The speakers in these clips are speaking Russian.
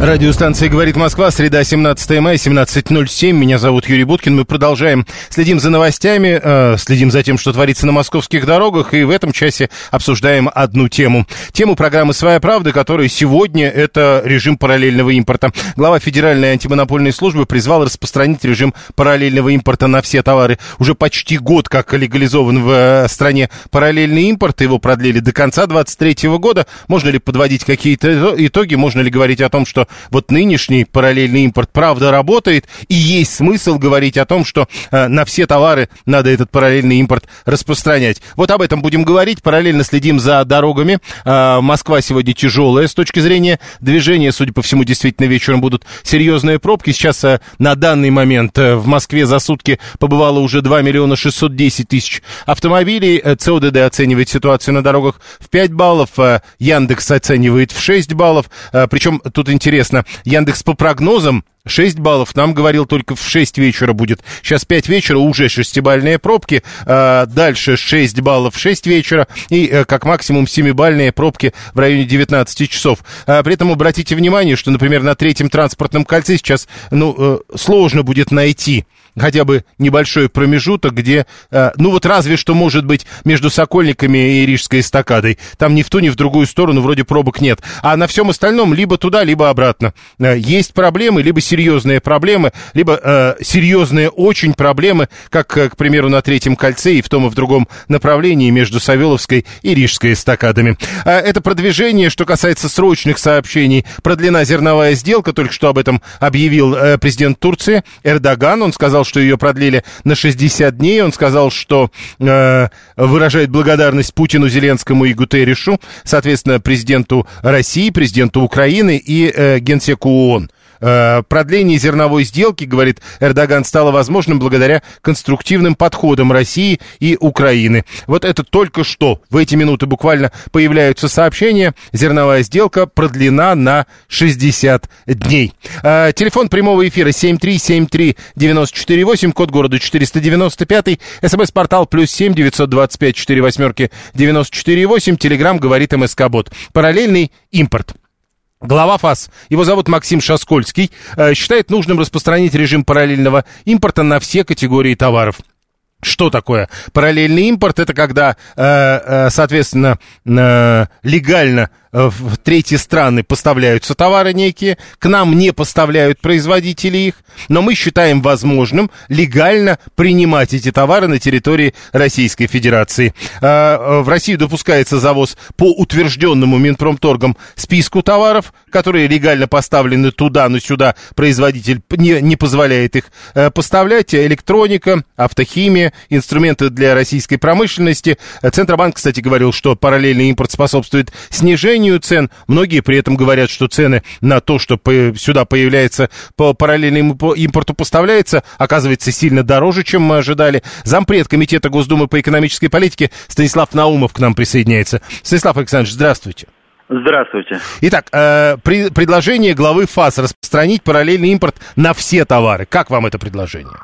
Радиостанция «Говорит Москва», среда, 17 мая, 17.07. Меня зовут Юрий Буткин. Мы продолжаем, следим за новостями, э, следим за тем, что творится на московских дорогах, и в этом часе обсуждаем одну тему. Тему программы «Своя правда», которая сегодня – это режим параллельного импорта. Глава Федеральной антимонопольной службы призвал распространить режим параллельного импорта на все товары. Уже почти год как легализован в э, стране параллельный импорт, его продлили до конца 2023 года. Можно ли подводить какие-то итоги, можно ли говорить о том, что вот нынешний параллельный импорт правда работает, и есть смысл говорить о том, что э, на все товары надо этот параллельный импорт распространять. Вот об этом будем говорить, параллельно следим за дорогами. Э, Москва сегодня тяжелая с точки зрения движения, судя по всему, действительно вечером будут серьезные пробки. Сейчас э, на данный момент э, в Москве за сутки побывало уже 2 миллиона 610 тысяч автомобилей. Э, ЦОДД оценивает ситуацию на дорогах в 5 баллов, э, Яндекс оценивает в 6 баллов. Э, Причем тут интересно, Яндекс по прогнозам 6 баллов, нам говорил только в 6 вечера будет. Сейчас 5 вечера, уже шестибальные пробки. А, дальше 6 баллов в 6 вечера. И э, как максимум 7-бальные пробки в районе 19 часов. А, при этом обратите внимание, что, например, на третьем транспортном кольце сейчас ну, э, сложно будет найти хотя бы небольшой промежуток, где, э, ну вот разве что может быть между Сокольниками и Рижской эстакадой. Там ни в ту, ни в другую сторону вроде пробок нет. А на всем остальном либо туда, либо обратно. Э, есть проблемы, либо серьезные проблемы, либо э, серьезные очень проблемы, как, э, к примеру, на Третьем кольце и в том и в другом направлении между Савеловской и Рижской эстакадами. А это продвижение, что касается срочных сообщений. Продлена зерновая сделка, только что об этом объявил э, президент Турции Эрдоган. Он сказал, что ее продлили на 60 дней. Он сказал, что э, выражает благодарность Путину, Зеленскому и Гутерришу, соответственно, президенту России, президенту Украины и э, генсеку ООН. Э, Продление зерновой сделки, говорит Эрдоган, стало возможным благодаря конструктивным подходам России и Украины. Вот это только что, в эти минуты буквально появляются сообщения. Зерновая сделка продлена на 60 дней. Э, Телефон прямого эфира 7373948, код города 495, смс-портал плюс 7 925 4 восьмерки 948, телеграмм говорит МСК-бот. Параллельный импорт. Глава ФАС, его зовут Максим Шаскольский, э, считает нужным распространить режим параллельного импорта на все категории товаров. Что такое параллельный импорт? Это когда, э, э, соответственно, легально в третьи страны поставляются товары некие, к нам не поставляют производители их, но мы считаем возможным легально принимать эти товары на территории Российской Федерации. Э, э, В Россию допускается завоз по утвержденному Минпромторгом списку товаров, которые легально поставлены туда, но сюда производитель не, не позволяет их э, поставлять. Электроника, автохимия, инструменты для российской промышленности. Э, Центробанк, кстати, говорил, что параллельный импорт способствует снижению цен. Многие при этом говорят, что цены на то, что сюда появляется по параллельному по- импорту поставляется, оказывается сильно дороже, чем мы ожидали. Зампред Комитета Госдумы по экономической политике Станислав Наумов к нам присоединяется. Станислав Александрович, здравствуйте. Здравствуйте. Итак, э, при- предложение главы ФАС распространить параллельный импорт на все товары. Как вам это предложение?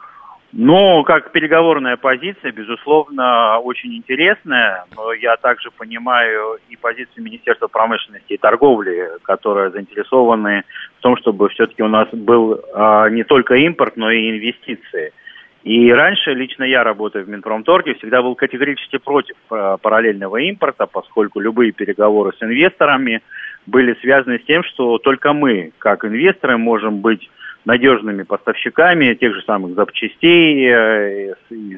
Ну, как переговорная позиция, безусловно, очень интересная, но я также понимаю и позицию Министерства промышленности и торговли, которые заинтересованы в том, чтобы все-таки у нас был а, не только импорт, но и инвестиции. И раньше лично я, работая в Минпромторге, всегда был категорически против а, параллельного импорта, поскольку любые переговоры с инвесторами были связаны с тем, что только мы, как инвесторы, можем быть надежными поставщиками тех же самых запчастей, э,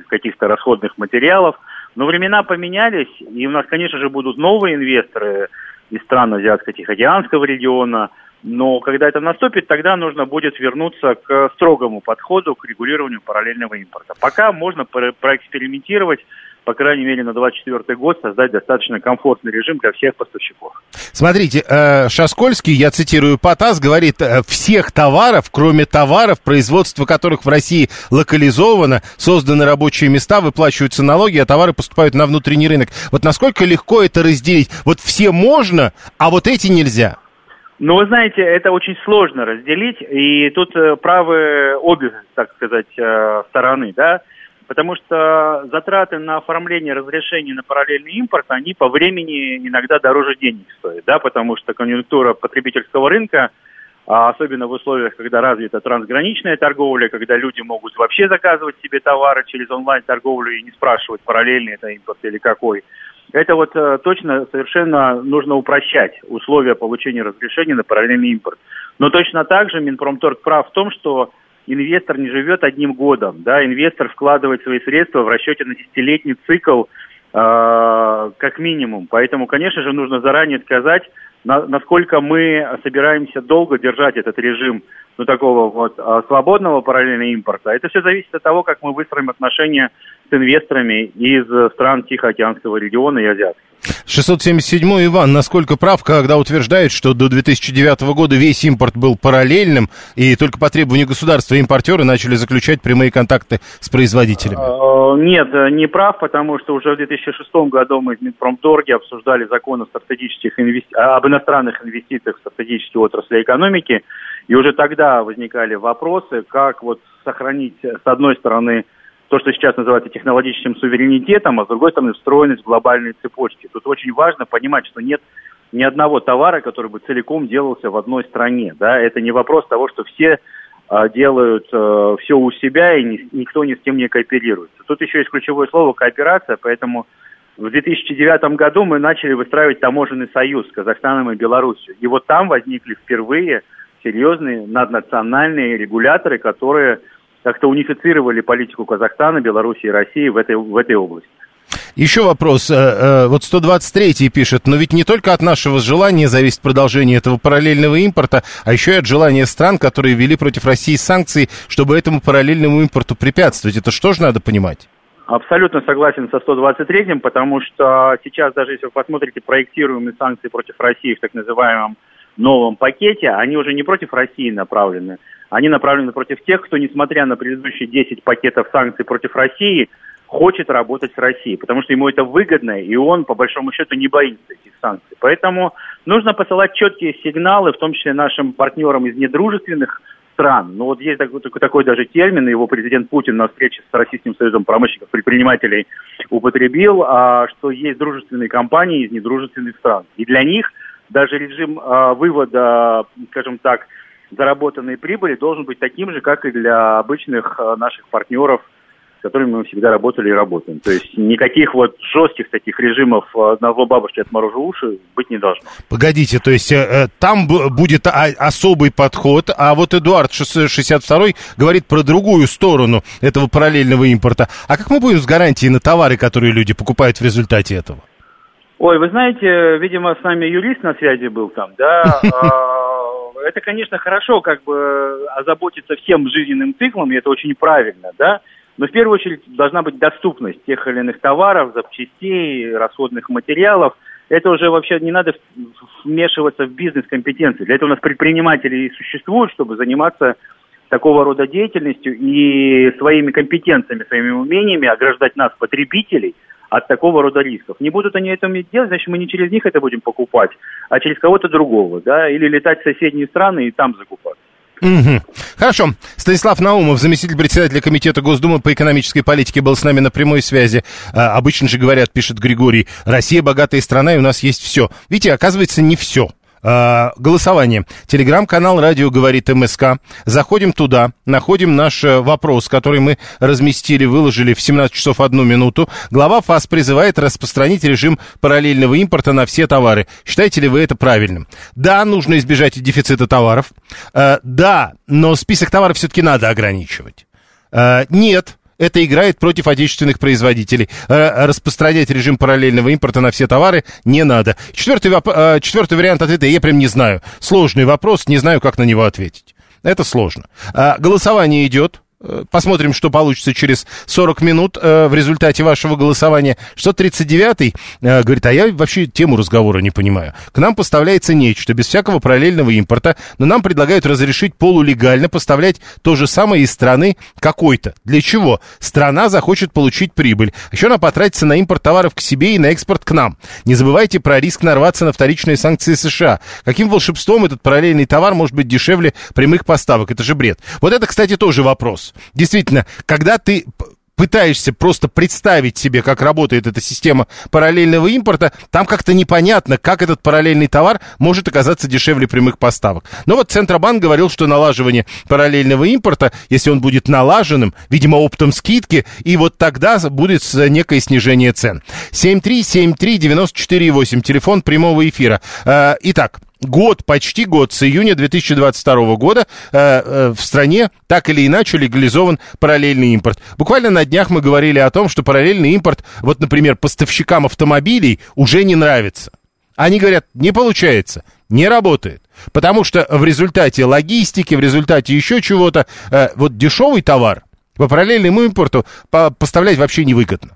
каких-то расходных материалов. Но времена поменялись, и у нас, конечно же, будут новые инвесторы из стран Азиатско-Тихоокеанского региона. Но когда это наступит, тогда нужно будет вернуться к строгому подходу к регулированию параллельного импорта. Пока можно про- проэкспериментировать по крайней мере, на 2024 год создать достаточно комфортный режим для всех поставщиков. Смотрите, э, Шаскольский, я цитирую ПАТАС, говорит, э, всех товаров, кроме товаров, производство которых в России локализовано, созданы рабочие места, выплачиваются налоги, а товары поступают на внутренний рынок. Вот насколько легко это разделить? Вот все можно, а вот эти нельзя. Ну, вы знаете, это очень сложно разделить, и тут э, правы обе, так сказать, стороны, да. Потому что затраты на оформление разрешений на параллельный импорт, они по времени иногда дороже денег стоят, да, потому что конъюнктура потребительского рынка, а особенно в условиях, когда развита трансграничная торговля, когда люди могут вообще заказывать себе товары через онлайн-торговлю и не спрашивать, параллельный это импорт или какой, это вот э, точно совершенно нужно упрощать условия получения разрешения на параллельный импорт. Но точно так же Минпромторг прав в том, что инвестор не живет одним годом, да, инвестор вкладывает свои средства в расчете на десятилетний цикл э, как минимум. Поэтому, конечно же, нужно заранее сказать, на, насколько мы собираемся долго держать этот режим ну, такого вот э, свободного параллельного импорта. Это все зависит от того, как мы выстроим отношения с инвесторами из стран Тихоокеанского региона и азиатских. 677 Иван, насколько прав, когда утверждает, что до 2009 года весь импорт был параллельным, и только по требованию государства импортеры начали заключать прямые контакты с производителями? А, нет, не прав, потому что уже в 2006 году мы в Минпромторге обсуждали закон о стратегических инвести... об иностранных инвестициях в стратегические отрасли экономики, и уже тогда возникали вопросы, как вот сохранить, с одной стороны, то, что сейчас называется технологическим суверенитетом, а с другой стороны встроенность в глобальные цепочки. Тут очень важно понимать, что нет ни одного товара, который бы целиком делался в одной стране. Да? Это не вопрос того, что все а, делают а, все у себя и ни, никто ни с кем не кооперируется. Тут еще есть ключевое слово кооперация, поэтому в 2009 году мы начали выстраивать таможенный союз с Казахстаном и Беларусью. И вот там возникли впервые серьезные наднациональные регуляторы, которые как-то унифицировали политику Казахстана, Беларуси и России в этой, в этой области. Еще вопрос. Э, э, вот 123 пишет, но ведь не только от нашего желания зависит продолжение этого параллельного импорта, а еще и от желания стран, которые ввели против России санкции, чтобы этому параллельному импорту препятствовать. Это что же надо понимать? Абсолютно согласен со 123-м, потому что сейчас, даже если вы посмотрите проектируемые санкции против России в так называемом новом пакете, они уже не против России направлены, они направлены против тех, кто, несмотря на предыдущие 10 пакетов санкций против России, хочет работать с Россией, потому что ему это выгодно, и он, по большому счету, не боится этих санкций. Поэтому нужно посылать четкие сигналы, в том числе нашим партнерам из недружественных стран. Ну вот есть такой, такой, даже термин, его президент Путин на встрече с Российским союзом промышленников, предпринимателей употребил, а, что есть дружественные компании из недружественных стран. И для них даже режим а, вывода, скажем так, заработанной прибыли должен быть таким же, как и для обычных э, наших партнеров, с которыми мы всегда работали и работаем. То есть никаких вот жестких таких режимов э, на зло бабушки отморожу уши быть не должно. Погодите, то есть э, там будет особый подход, а вот Эдуард 62 говорит про другую сторону этого параллельного импорта. А как мы будем с гарантией на товары, которые люди покупают в результате этого? Ой, вы знаете, видимо, с нами юрист на связи был там, да, а, это, конечно, хорошо, как бы озаботиться всем жизненным циклом, и это очень правильно, да, но в первую очередь должна быть доступность тех или иных товаров, запчастей, расходных материалов. Это уже вообще не надо вмешиваться в бизнес-компетенции. Для этого у нас предприниматели и существуют, чтобы заниматься такого рода деятельностью и своими компетенциями, своими умениями ограждать нас, потребителей, от такого рода рисков. Не будут они это делать, значит, мы не через них это будем покупать, а через кого-то другого, да, или летать в соседние страны и там закупать. Угу. Хорошо. Станислав Наумов, заместитель председателя Комитета Госдумы по экономической политике, был с нами на прямой связи. А, обычно же говорят, пишет Григорий, Россия богатая страна, и у нас есть все. Видите, оказывается, не все. Э, голосование. Телеграм-канал «Радио говорит МСК». Заходим туда, находим наш э, вопрос, который мы разместили, выложили в 17 часов 1 минуту. Глава ФАС призывает распространить режим параллельного импорта на все товары. Считаете ли вы это правильным? Да, нужно избежать дефицита товаров. Э, да, но список товаров все-таки надо ограничивать. Э, нет, это играет против отечественных производителей. Э, распространять режим параллельного импорта на все товары не надо. Четвертый, э, четвертый вариант ответа я прям не знаю. Сложный вопрос, не знаю, как на него ответить. Это сложно. А, голосование идет. Э, посмотрим, что получится через 40 минут э, в результате вашего голосования. 639-й э, говорит, а я вообще тему разговора не понимаю. К нам поставляется нечто без всякого параллельного импорта, но нам предлагают разрешить полулегально поставлять то же самое из страны какой-то. Для чего? Страна захочет получить прибыль. Еще она потратится на импорт товаров к себе и на экспорт к нам. Не забывайте про риск нарваться на вторичные санкции США. Каким волшебством этот параллельный товар может быть дешевле прямых поставок? Это же бред. Вот это, кстати, тоже вопрос. Действительно, когда ты пытаешься просто представить себе, как работает эта система параллельного импорта, там как-то непонятно, как этот параллельный товар может оказаться дешевле прямых поставок. Но вот Центробанк говорил, что налаживание параллельного импорта, если он будет налаженным, видимо, оптом скидки, и вот тогда будет некое снижение цен. 7373948, телефон прямого эфира. А, итак, год, почти год, с июня 2022 года э, э, в стране так или иначе легализован параллельный импорт. Буквально на днях мы говорили о том, что параллельный импорт, вот, например, поставщикам автомобилей уже не нравится. Они говорят, не получается, не работает. Потому что в результате логистики, в результате еще чего-то, э, вот дешевый товар по параллельному импорту по поставлять вообще невыгодно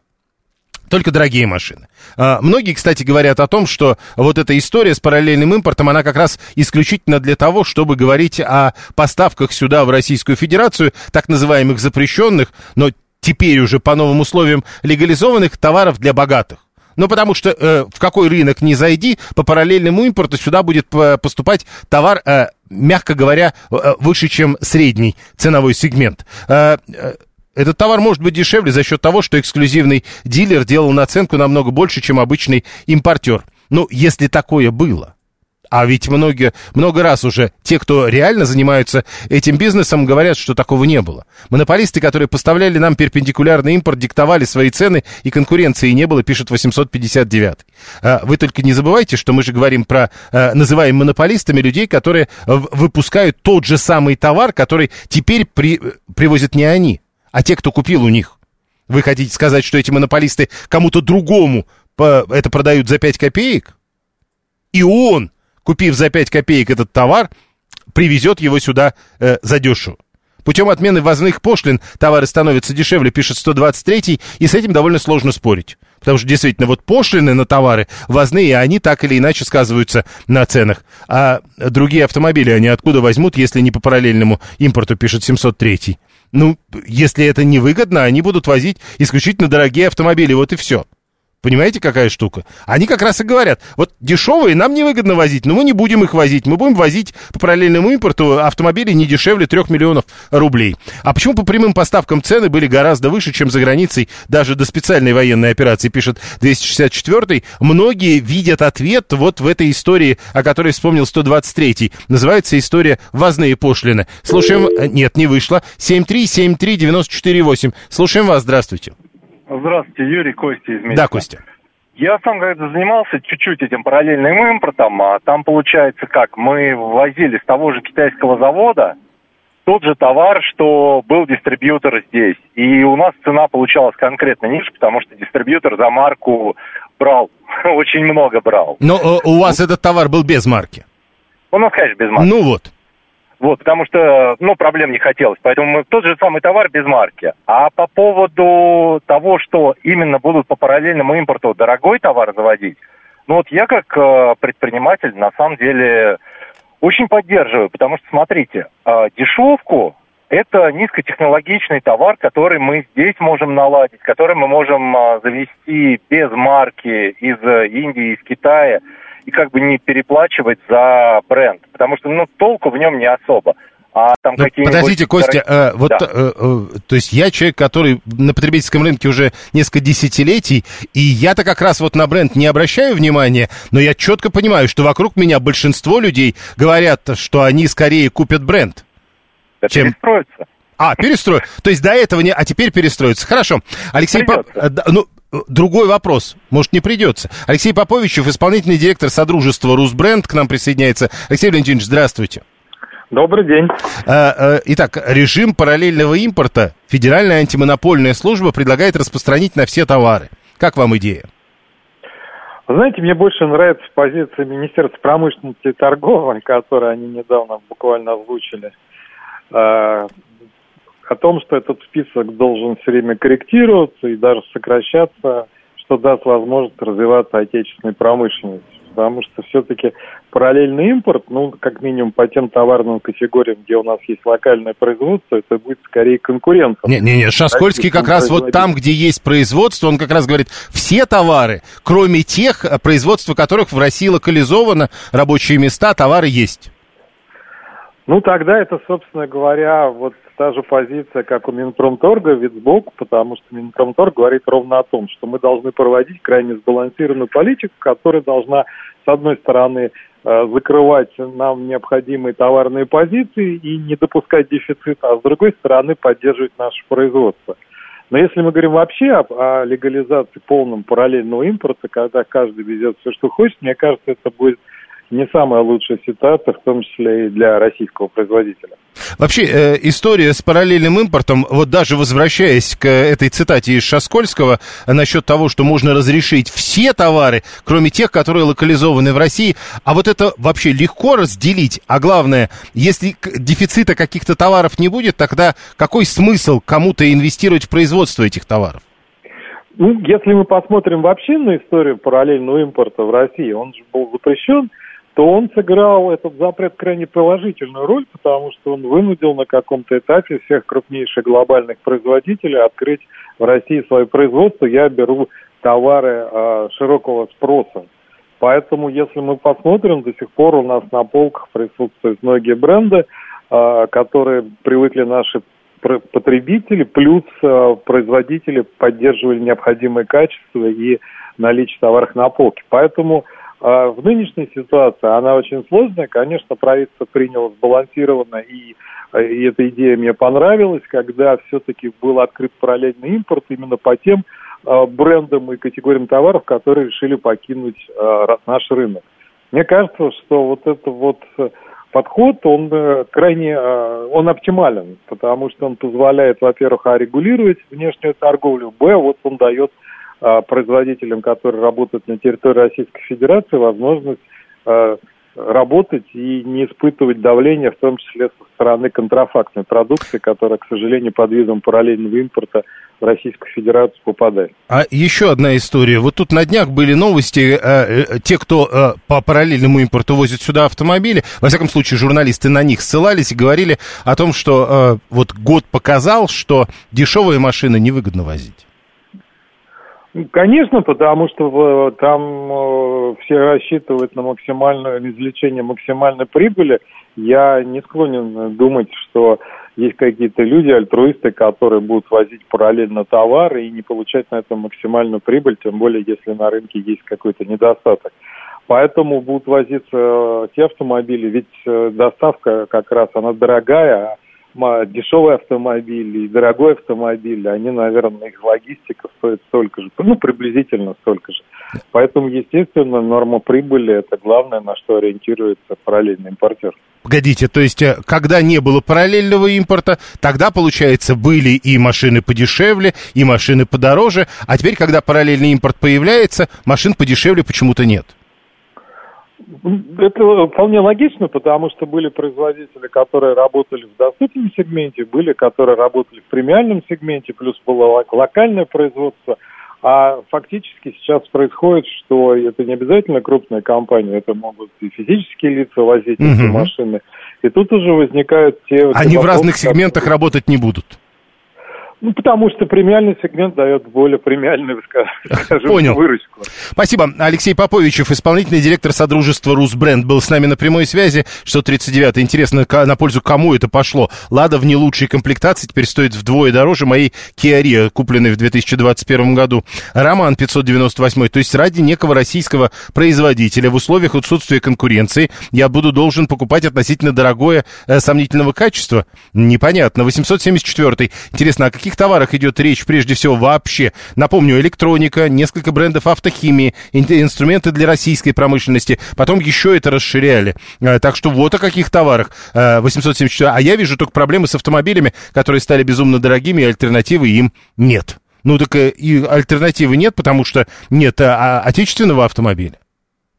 только дорогие машины. А, многие, кстати, говорят о том, что вот эта история с параллельным импортом, она как раз исключительно для того, чтобы говорить о поставках сюда, в Российскую Федерацию, так называемых запрещенных, но теперь уже по новым условиям легализованных товаров для богатых. Ну, потому что э, в какой рынок не зайди, по параллельному импорту сюда будет поступать товар, э, мягко говоря, э, выше, чем средний ценовой сегмент. Э, э этот товар может быть дешевле за счет того, что эксклюзивный дилер делал наценку намного больше, чем обычный импортер. Ну, если такое было. А ведь многие, много раз уже те, кто реально занимаются этим бизнесом, говорят, что такого не было. Монополисты, которые поставляли нам перпендикулярный импорт, диктовали свои цены, и конкуренции не было, пишет 859. А вы только не забывайте, что мы же говорим про, а, называем монополистами людей, которые выпускают тот же самый товар, который теперь при, привозят не они а те, кто купил у них. Вы хотите сказать, что эти монополисты кому-то другому это продают за 5 копеек? И он, купив за 5 копеек этот товар, привезет его сюда э, задешево. Путем отмены ввозных пошлин товары становятся дешевле, пишет 123 и с этим довольно сложно спорить. Потому что действительно вот пошлины на товары ввозные, они так или иначе сказываются на ценах. А другие автомобили они откуда возьмут, если не по параллельному импорту, пишет 703 ну, если это невыгодно, они будут возить исключительно дорогие автомобили, вот и все. Понимаете, какая штука? Они как раз и говорят, вот дешевые нам невыгодно возить, но мы не будем их возить. Мы будем возить по параллельному импорту автомобили не дешевле 3 миллионов рублей. А почему по прямым поставкам цены были гораздо выше, чем за границей, даже до специальной военной операции, пишет 264-й. Многие видят ответ вот в этой истории, о которой вспомнил 123-й. Называется история «Ввозные пошлины». Слушаем... Нет, не вышло. 7373948. Слушаем вас, здравствуйте. Здравствуйте, Юрий Костя из Минска. Да, Костя. Я сам когда занимался чуть-чуть этим параллельным импортом, а там получается как, мы возили с того же китайского завода тот же товар, что был дистрибьютор здесь. И у нас цена получалась конкретно ниже, потому что дистрибьютор за марку брал, очень много брал. Но э, у вас этот товар был без марки? У нас, конечно, без марки. Ну вот. Вот, потому что, ну, проблем не хотелось. Поэтому тот же самый товар без марки. А по поводу того, что именно будут по параллельному импорту дорогой товар заводить, ну вот я как э, предприниматель на самом деле очень поддерживаю, потому что, смотрите, э, дешевку это низкотехнологичный товар, который мы здесь можем наладить, который мы можем э, завести без марки из Индии, из Китая – и как бы не переплачивать за бренд, потому что, ну, толку в нем не особо. А там ну, подождите, Костя, э, вот, да. э, э, то есть я человек, который на потребительском рынке уже несколько десятилетий, и я-то как раз вот на бренд не обращаю внимания, но я четко понимаю, что вокруг меня большинство людей говорят, что они скорее купят бренд. Да чем... перестроятся. А, перестроят. То есть до этого не... А теперь перестроятся. Хорошо. Алексей, По... ну, Другой вопрос, может, не придется. Алексей Поповичев, исполнительный директор Содружества «Русбренд» к нам присоединяется. Алексей Валентинович, здравствуйте. Добрый день. А, а, итак, режим параллельного импорта Федеральная антимонопольная служба предлагает распространить на все товары. Как вам идея? Знаете, мне больше нравится позиция Министерства промышленности и торговли, которую они недавно буквально озвучили. О том, что этот список должен все время корректироваться и даже сокращаться, что даст возможность развиваться отечественной промышленности. Потому что все-таки параллельный импорт, ну, как минимум по тем товарным категориям, где у нас есть локальное производство, это будет скорее конкурентом. Не-не-не, Шаскольский как раз вот там, где есть производство, он как раз говорит, все товары, кроме тех, производства которых в России локализовано, рабочие места, товары есть. Ну, тогда это, собственно говоря, вот та же позиция, как у Минпромторга, вид сбоку, потому что Минпромторг говорит ровно о том, что мы должны проводить крайне сбалансированную политику, которая должна, с одной стороны, э, закрывать нам необходимые товарные позиции и не допускать дефицита, а с другой стороны поддерживать наше производство. Но если мы говорим вообще о, о легализации полном параллельного импорта, когда каждый везет все, что хочет, мне кажется, это будет не самая лучшая ситуация, в том числе и для российского производителя. Вообще, э, история с параллельным импортом, вот даже возвращаясь к этой цитате из Шаскольского э, насчет того, что можно разрешить все товары, кроме тех, которые локализованы в России, а вот это вообще легко разделить, а главное, если дефицита каких-то товаров не будет, тогда какой смысл кому-то инвестировать в производство этих товаров? Ну, если мы посмотрим вообще на историю параллельного импорта в России, он же был запрещен то он сыграл этот запрет крайне положительную роль, потому что он вынудил на каком-то этапе всех крупнейших глобальных производителей открыть в России свое производство. Я беру товары э, широкого спроса. Поэтому, если мы посмотрим, до сих пор у нас на полках присутствуют многие бренды, э, которые привыкли наши потребители, плюс э, производители поддерживали необходимое качество и наличие товаров на полке. Поэтому в нынешней ситуации она очень сложная. Конечно, правительство приняло сбалансированно, и, и эта идея мне понравилась, когда все-таки был открыт параллельный импорт именно по тем э, брендам и категориям товаров, которые решили покинуть э, наш рынок. Мне кажется, что вот это вот подход, он э, крайне, э, он оптимален, потому что он позволяет, во-первых, регулировать внешнюю торговлю, б, вот он дает а, производителям, которые работают на территории Российской Федерации, возможность а, работать и не испытывать давления, в том числе со стороны контрафактной продукции, которая, к сожалению, под видом параллельного импорта в Российскую Федерацию попадает. А еще одна история. Вот тут на днях были новости, э, э, те, кто э, по параллельному импорту возит сюда автомобили, во всяком случае, журналисты на них ссылались и говорили о том, что вот год показал, что дешевые машины невыгодно возить. Конечно, потому что там э, все рассчитывают на максимальное извлечение максимальной прибыли. Я не склонен думать, что есть какие-то люди, альтруисты, которые будут возить параллельно товары и не получать на этом максимальную прибыль, тем более если на рынке есть какой-то недостаток. Поэтому будут возиться э, те автомобили, ведь э, доставка как раз она дорогая, дешевый автомобиль и дорогой автомобиль, они, наверное, их логистика стоит столько же, ну, приблизительно столько же. Поэтому, естественно, норма прибыли – это главное, на что ориентируется параллельный импортер. Погодите, то есть, э, когда не было параллельного импорта, тогда, получается, были и машины подешевле, и машины подороже, а теперь, когда параллельный импорт появляется, машин подешевле почему-то нет. Это вполне логично, потому что были производители, которые работали в доступном сегменте, были, которые работали в премиальном сегменте, плюс было локальное производство. А фактически сейчас происходит, что это не обязательно крупная компания, это могут и физические лица возить угу. эти машины. И тут уже возникают те... Они в разных сегментах которые... работать не будут. Ну, потому что премиальный сегмент дает более премиальную, скажем, Понял. выручку. Спасибо. Алексей Поповичев, исполнительный директор Содружества «Русбренд», был с нами на прямой связи. 639 Интересно, на пользу кому это пошло? «Лада» в не лучшей комплектации теперь стоит вдвое дороже моей «Киа Рио», купленной в 2021 году. «Роман» 598. То есть ради некого российского производителя в условиях отсутствия конкуренции я буду должен покупать относительно дорогое э, сомнительного качества? Непонятно. 874. Интересно, а каких каких товарах идет речь прежде всего вообще? Напомню, электроника, несколько брендов автохимии, инструменты для российской промышленности. Потом еще это расширяли. Э, так что вот о каких товарах 874. Э, а я вижу только проблемы с автомобилями, которые стали безумно дорогими, и альтернативы им нет. Ну так э, и альтернативы нет, потому что нет а, отечественного автомобиля.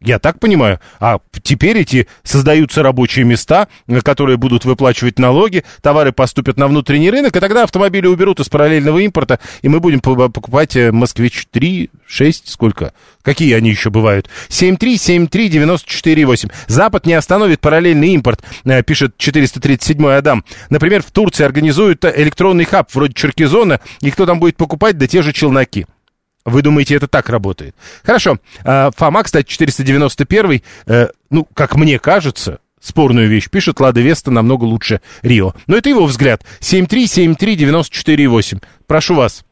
Я так понимаю. А теперь эти создаются рабочие места, которые будут выплачивать налоги, товары поступят на внутренний рынок, и тогда автомобили уберут из параллельного импорта, и мы будем покупать э, «Москвич» 3, 6, сколько? Какие они еще бывают? 7373948. Запад не остановит параллельный импорт, э, пишет 437 Адам. Например, в Турции организуют электронный хаб вроде Черкизона, и кто там будет покупать? Да те же челноки. Вы думаете, это так работает? Хорошо. А, Фома, кстати, 491, э, ну, как мне кажется, спорную вещь пишет, Лада Веста намного лучше Рио. Но это его взгляд. 7373948. Прошу вас.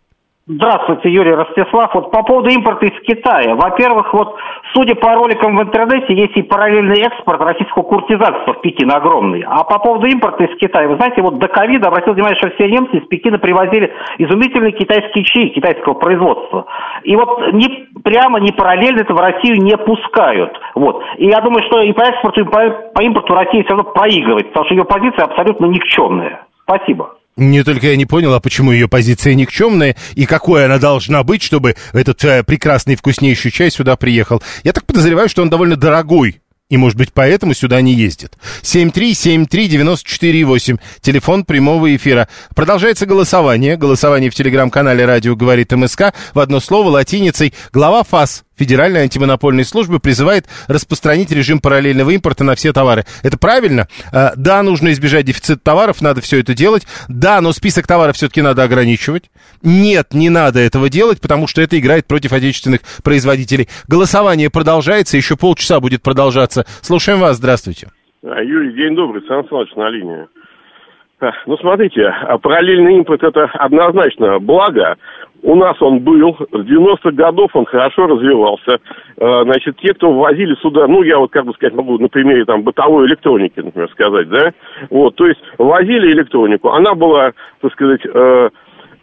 Здравствуйте, Юрий Ростислав. Вот по поводу импорта из Китая. Во-первых, вот судя по роликам в интернете, есть и параллельный экспорт российского куртизанства в Пекин огромный. А по поводу импорта из Китая, вы знаете, вот до ковида обратил внимание, что все немцы из Пекина привозили изумительные китайские чаи китайского производства. И вот ни прямо, ни параллельно это в Россию не пускают. Вот. И я думаю, что и по экспорту, и по, по импорту Россия все равно проигрывает, потому что ее позиция абсолютно никчемная. Спасибо. Не только я не понял, а почему ее позиция никчемная и какой она должна быть, чтобы этот э, прекрасный вкуснейший чай сюда приехал. Я так подозреваю, что он довольно дорогой. И, может быть, поэтому сюда не ездит. 7373948, телефон прямого эфира. Продолжается голосование. Голосование в телеграм-канале «Радио говорит МСК». В одно слово латиницей. Глава ФАС Федеральной антимонопольной службы призывает распространить режим параллельного импорта на все товары. Это правильно? А, да, нужно избежать дефицита товаров, надо все это делать. Да, но список товаров все-таки надо ограничивать. Нет, не надо этого делать, потому что это играет против отечественных производителей. Голосование продолжается, еще полчаса будет продолжаться. Слушаем вас, здравствуйте. А, Юрий, день добрый, Сан Саныч на линии. Ну, смотрите, а параллельный импорт – это однозначно благо, у нас он был, с 90-х годов он хорошо развивался. Э, значит, те, кто ввозили сюда, ну, я вот, как бы сказать, могу на примере там бытовой электроники, например, сказать, да, вот, то есть возили электронику, она была, так сказать, э,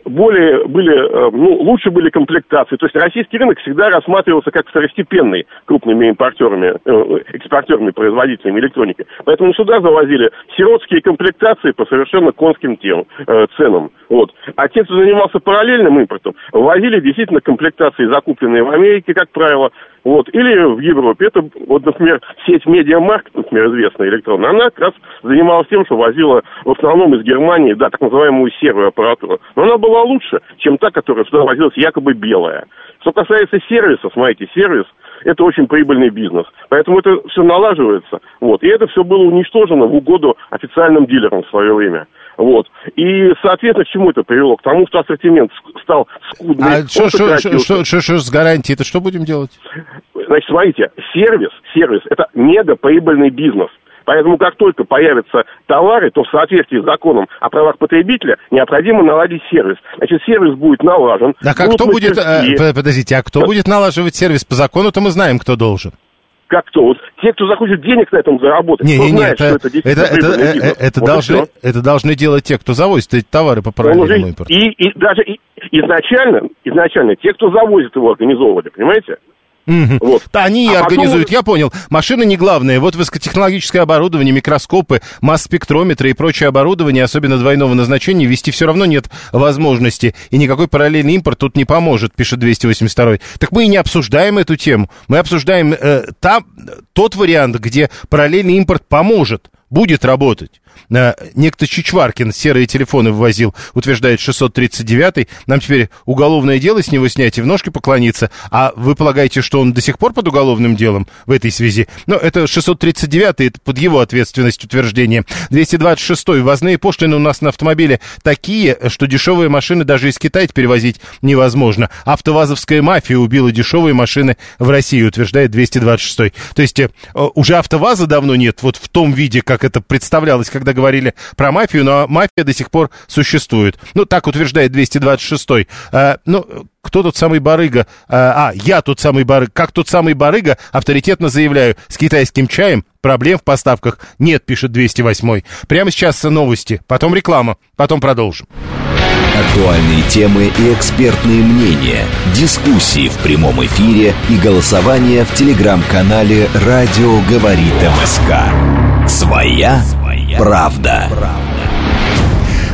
более были, э, ну, лучше были комплектации. То есть российский рынок всегда рассматривался как второстепенный крупными импортерами, э, экспортерами, производителями электроники. Поэтому сюда завозили сиротские комплектации по совершенно конским тем, э, ценам. Вот. А те, кто занимался параллельным импортом, возили действительно комплектации, закупленные в Америке, как правило, вот. Или в Европе. Это, вот, например, сеть Media Markt, например, известная электронная, она как раз занималась тем, что возила в основном из Германии, да, так называемую серую аппаратуру. Но она была лучше, чем та, которая сюда возилась якобы белая. Что касается сервиса, смотрите, сервис – это очень прибыльный бизнес. Поэтому это все налаживается. Вот. И это все было уничтожено в угоду официальным дилерам в свое время. Вот. И, соответственно, к чему это привело? К тому, что ассортимент стал скудный. А что, что, что, что, что с гарантией? Это что будем делать? Значит, смотрите, сервис, сервис – это мега прибыльный бизнес. Поэтому как только появятся товары, то в соответствии с законом о правах потребителя необходимо наладить сервис. Значит, сервис будет налажен. А как кто будет, э, подождите, а кто будет налаживать сервис по закону-то мы знаем, кто должен как кто? Вот те, кто захочет денег на этом заработать, не, кто не, знает, это, что это это, это, это, это, вот должны, это должны делать те, кто завозит эти товары по параллельному импорту. И, и даже и, изначально, изначально те, кто завозит его, организовывали, понимаете? Угу. Вот. Да, они а организуют, потом... я понял. Машины не главное. Вот высокотехнологическое оборудование, микроскопы, масс-спектрометры и прочее оборудование, особенно двойного назначения, вести все равно нет возможности. И никакой параллельный импорт тут не поможет, пишет 282. Так мы и не обсуждаем эту тему. Мы обсуждаем э, там, тот вариант, где параллельный импорт поможет, будет работать. Некто Чичваркин серые телефоны ввозил, утверждает 639-й. Нам теперь уголовное дело с него снять и в ножки поклониться. А вы полагаете, что он до сих пор под уголовным делом в этой связи? Ну, это 639-й, это под его ответственность утверждение. 226-й. Ввозные пошлины у нас на автомобиле такие, что дешевые машины даже из Китая перевозить невозможно. Автовазовская мафия убила дешевые машины в России, утверждает 226-й. То есть э, уже автоваза давно нет, вот в том виде, как это представлялось, когда говорили про мафию, но мафия до сих пор существует. Ну, так утверждает 226-й. А, ну, кто тот самый барыга? А, а, я тот самый барыга. Как тот самый барыга, авторитетно заявляю, с китайским чаем проблем в поставках нет, пишет 208-й. Прямо сейчас новости, потом реклама, потом продолжим. Актуальные темы и экспертные мнения, дискуссии в прямом эфире и голосование в телеграм-канале «Радио говорит МСК». Своя, Своя правда. правда.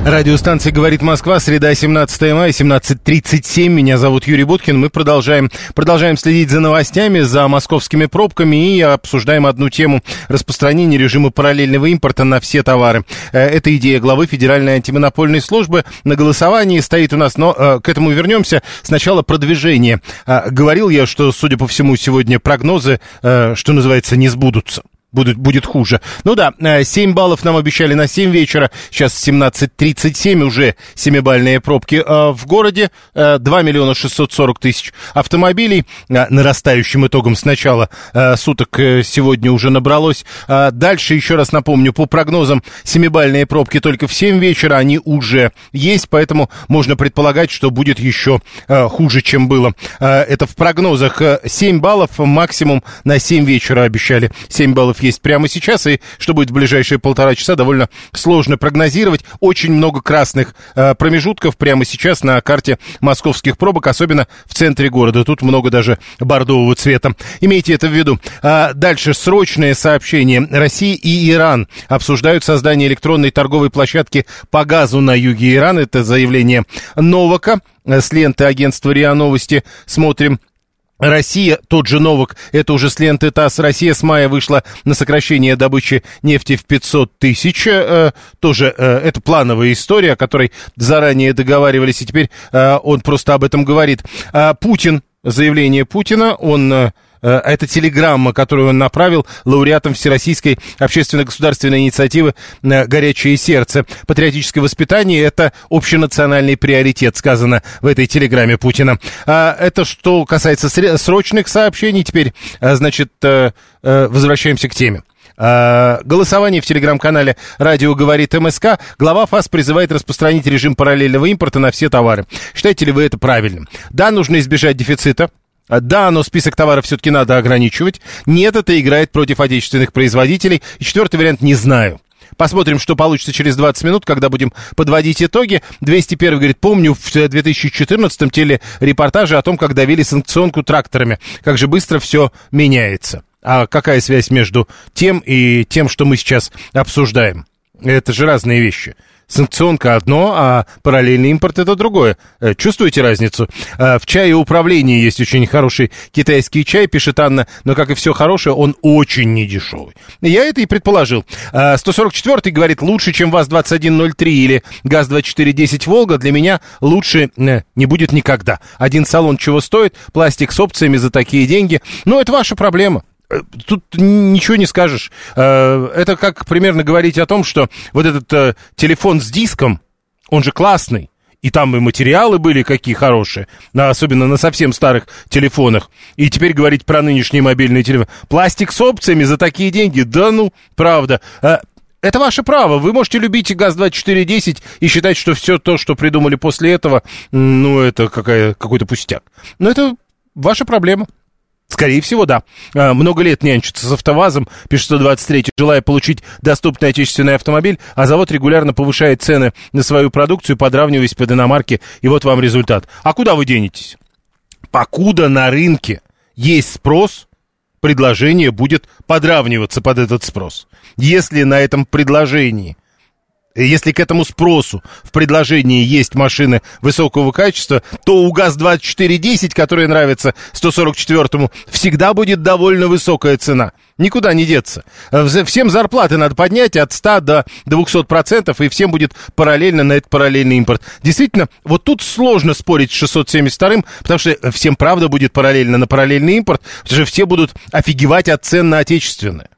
Радиостанция «Говорит Москва», среда, 17 мая, 17.37. Меня зовут Юрий Буткин. Мы продолжаем, продолжаем следить за новостями, за московскими пробками и обсуждаем одну тему распространения режима параллельного импорта на все товары. Э, это идея главы Федеральной антимонопольной службы. На голосовании стоит у нас, но э, к этому вернемся. Сначала продвижение. Э, говорил я, что, судя по всему, сегодня прогнозы, что называется, не сбудутся будет, будет хуже. Ну да, 7 э, баллов нам обещали на 7 вечера, сейчас 17.37, уже 7-бальные пробки э, в городе, 2 э, миллиона 640 тысяч автомобилей, нарастающим итогом с начала суток сегодня уже набралось. Дальше, еще раз напомню, по прогнозам, 7-бальные пробки только в 7 вечера, они уже есть, поэтому можно предполагать, что будет еще хуже, чем было. Это в прогнозах 7 баллов, максимум на 7 вечера обещали, 7 баллов есть прямо сейчас, и что будет в ближайшие полтора часа, довольно сложно прогнозировать. Очень много красных э, промежутков прямо сейчас на карте московских пробок, особенно в центре города. Тут много даже бордового цвета. Имейте это в виду. А дальше срочное сообщение. Россия и Иран обсуждают создание электронной торговой площадки по газу на юге Ирана. Это заявление Новака с ленты агентства РИА Новости. Смотрим Россия, тот же Новок, это уже с ленты ТАСС, Россия с мая вышла на сокращение добычи нефти в 500 тысяч, э, тоже э, это плановая история, о которой заранее договаривались, и теперь э, он просто об этом говорит. Э, Путин, заявление Путина, он... Э, это телеграмма, которую он направил лауреатам Всероссийской общественно-государственной инициативы э, «Горячее сердце». Патриотическое воспитание – это общенациональный приоритет, сказано в этой телеграмме Путина. А это что касается срочных сообщений. Теперь, э, значит, возвращаемся к теме. Голосование в телеграм-канале «Радио говорит МСК». Глава ФАС призывает распространить режим параллельного импорта на все товары. Считаете ли вы это правильным? Да, нужно избежать дефицита. А, да, но список товаров все-таки надо ограничивать. Нет, это играет против отечественных производителей. И четвертый вариант не знаю. Посмотрим, что получится через 20 минут, когда будем подводить итоги. 201 говорит, помню в 2014-м телерепортаже о том, как давили санкционку тракторами. Как же быстро все меняется. А какая связь между тем и тем, что мы сейчас обсуждаем? Это же разные вещи. Санкционка одно, а параллельный импорт это другое. Э, чувствуете разницу? Э, в чае управления есть очень хороший китайский чай, пишет Анна, но, как и все хорошее, он очень недешевый. Я это и предположил. 144 э, говорит, лучше, чем ВАЗ-2103 или ГАЗ-2410 Волга, для меня лучше не будет никогда. Один салон чего стоит, пластик с опциями за такие деньги. Но это ваша проблема. Э, тут ничего не скажешь. Э, это как примерно говорить о том, что вот этот э, телефон с диском, он же классный. И там и материалы были какие хорошие, особенно на совсем старых телефонах. И теперь говорить про нынешний мобильный телефон. Пластик с опциями за такие деньги? Да ну, правда. Это ваше право. Вы можете любить ГАЗ-2410 и считать, что все то, что придумали после этого, ну, это какая, какой-то пустяк. Но это ваша проблема. Скорее всего, да. А, много лет нянчится с АвтоВАЗом, пишет 123, желая получить доступный отечественный автомобиль, а завод регулярно повышает цены на свою продукцию, подравниваясь под иномарки, и вот вам результат. А куда вы денетесь? Покуда на рынке есть спрос, предложение будет подравниваться под этот спрос. Если на этом предложении если к этому спросу в предложении есть машины высокого качества, то у ГАЗ-2410, который нравится 144-му, всегда будет довольно высокая цена. Никуда не деться. Всем зарплаты надо поднять от 100 до 200%, и всем будет параллельно на этот параллельный импорт. Действительно, вот тут сложно спорить с 672-м, потому что всем правда будет параллельно на параллельный импорт, потому что все будут офигевать от цен на отечественные.